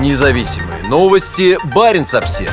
Независимые новости. Барин обсерва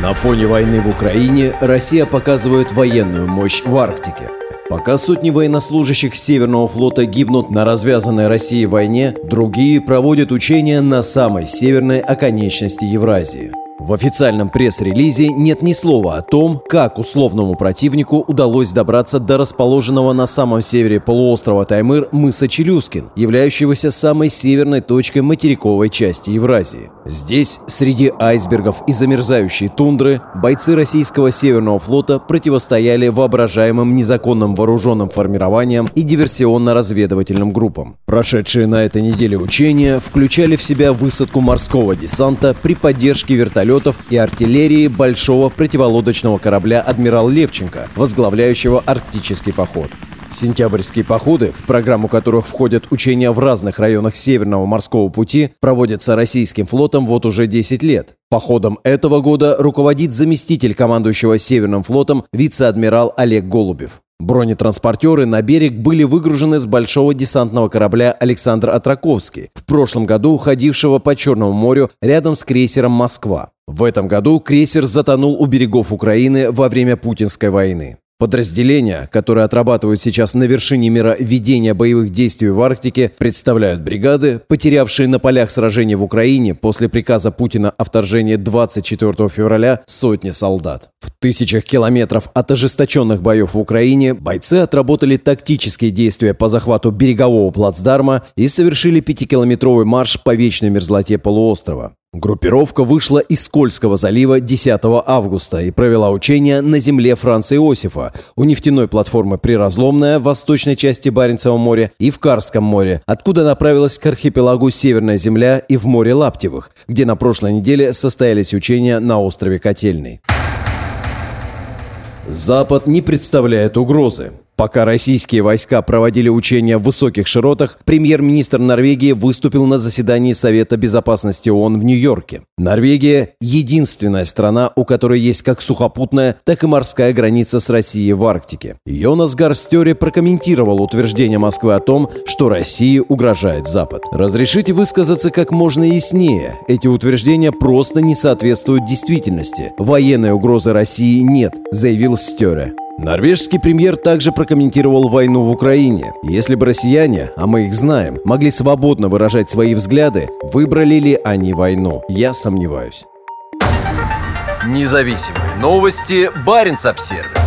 На фоне войны в Украине Россия показывает военную мощь в Арктике. Пока сотни военнослужащих Северного флота гибнут на развязанной России войне, другие проводят учения на самой северной оконечности Евразии – в официальном пресс-релизе нет ни слова о том, как условному противнику удалось добраться до расположенного на самом севере полуострова Таймыр мыса Челюскин, являющегося самой северной точкой материковой части Евразии. Здесь, среди айсбергов и замерзающей тундры, бойцы российского Северного флота противостояли воображаемым незаконным вооруженным формированиям и диверсионно-разведывательным группам. Прошедшие на этой неделе учения включали в себя высадку морского десанта при поддержке вертолетов и артиллерии большого противолодочного корабля «Адмирал Левченко», возглавляющего арктический поход. Сентябрьские походы, в программу которых входят учения в разных районах Северного морского пути, проводятся российским флотом вот уже 10 лет. Походом этого года руководит заместитель командующего Северным флотом вице-адмирал Олег Голубев. Бронетранспортеры на берег были выгружены с большого десантного корабля «Александр Атраковский», в прошлом году уходившего по Черному морю рядом с крейсером «Москва». В этом году крейсер затонул у берегов Украины во время Путинской войны. Подразделения, которые отрабатывают сейчас на вершине мира ведения боевых действий в Арктике, представляют бригады, потерявшие на полях сражений в Украине после приказа Путина о вторжении 24 февраля сотни солдат. В тысячах километров от ожесточенных боев в Украине бойцы отработали тактические действия по захвату берегового плацдарма и совершили пятикилометровый марш по вечной мерзлоте полуострова. Группировка вышла из Скользкого залива 10 августа и провела учения на земле Франца Иосифа, у нефтяной платформы «Приразломная» в восточной части Баренцева моря и в Карском море, откуда направилась к архипелагу Северная земля и в море Лаптевых, где на прошлой неделе состоялись учения на острове Котельный. Запад не представляет угрозы. Пока российские войска проводили учения в высоких широтах, премьер-министр Норвегии выступил на заседании Совета безопасности ООН в Нью-Йорке. Норвегия – единственная страна, у которой есть как сухопутная, так и морская граница с Россией в Арктике. Йонас Гарстёре прокомментировал утверждение Москвы о том, что России угрожает Запад. «Разрешите высказаться как можно яснее. Эти утверждения просто не соответствуют действительности. Военной угрозы России нет», – заявил Стёре. Норвежский премьер также прокомментировал войну в Украине. Если бы россияне, а мы их знаем, могли свободно выражать свои взгляды, выбрали ли они войну? Я сомневаюсь. Независимые новости. Барин обсервис